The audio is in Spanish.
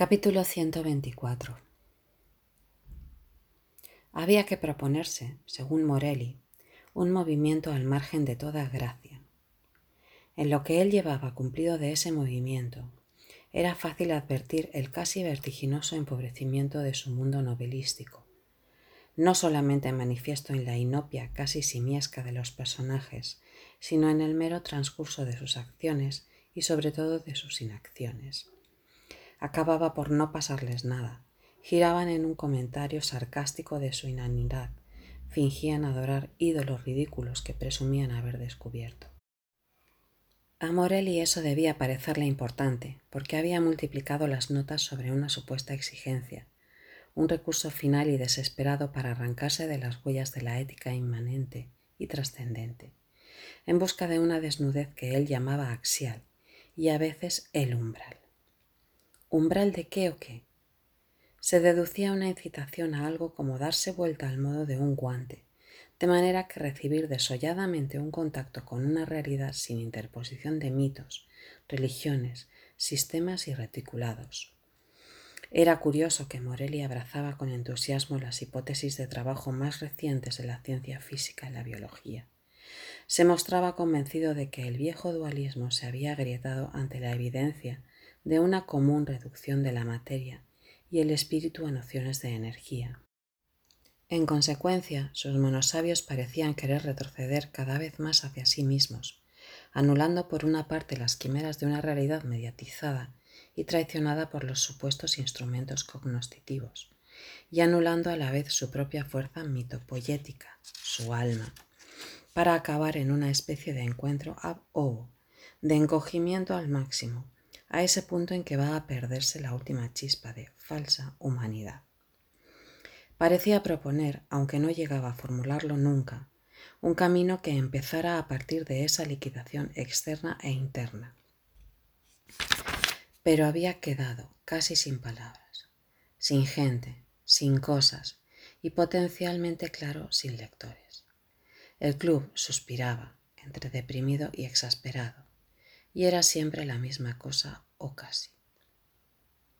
Capítulo 124 Había que proponerse, según Morelli, un movimiento al margen de toda gracia. En lo que él llevaba cumplido de ese movimiento, era fácil advertir el casi vertiginoso empobrecimiento de su mundo novelístico, no solamente manifiesto en la inopia casi simiesca de los personajes, sino en el mero transcurso de sus acciones y sobre todo de sus inacciones acababa por no pasarles nada. Giraban en un comentario sarcástico de su inanidad, fingían adorar ídolos ridículos que presumían haber descubierto. A Morelli eso debía parecerle importante, porque había multiplicado las notas sobre una supuesta exigencia, un recurso final y desesperado para arrancarse de las huellas de la ética inmanente y trascendente, en busca de una desnudez que él llamaba axial y a veces el umbral. ¿Umbral de qué o qué? Se deducía una incitación a algo como darse vuelta al modo de un guante, de manera que recibir desolladamente un contacto con una realidad sin interposición de mitos, religiones, sistemas y reticulados. Era curioso que Morelli abrazaba con entusiasmo las hipótesis de trabajo más recientes de la ciencia física y la biología. Se mostraba convencido de que el viejo dualismo se había agrietado ante la evidencia de una común reducción de la materia y el espíritu a nociones de energía. En consecuencia, sus monosabios parecían querer retroceder cada vez más hacia sí mismos, anulando por una parte las quimeras de una realidad mediatizada y traicionada por los supuestos instrumentos cognoscitivos, y anulando a la vez su propia fuerza mitopoyética, su alma, para acabar en una especie de encuentro ab ovo, de encogimiento al máximo, a ese punto en que va a perderse la última chispa de falsa humanidad. Parecía proponer, aunque no llegaba a formularlo nunca, un camino que empezara a partir de esa liquidación externa e interna. Pero había quedado casi sin palabras, sin gente, sin cosas y potencialmente claro sin lectores. El club suspiraba, entre deprimido y exasperado, y era siempre la misma cosa o casi.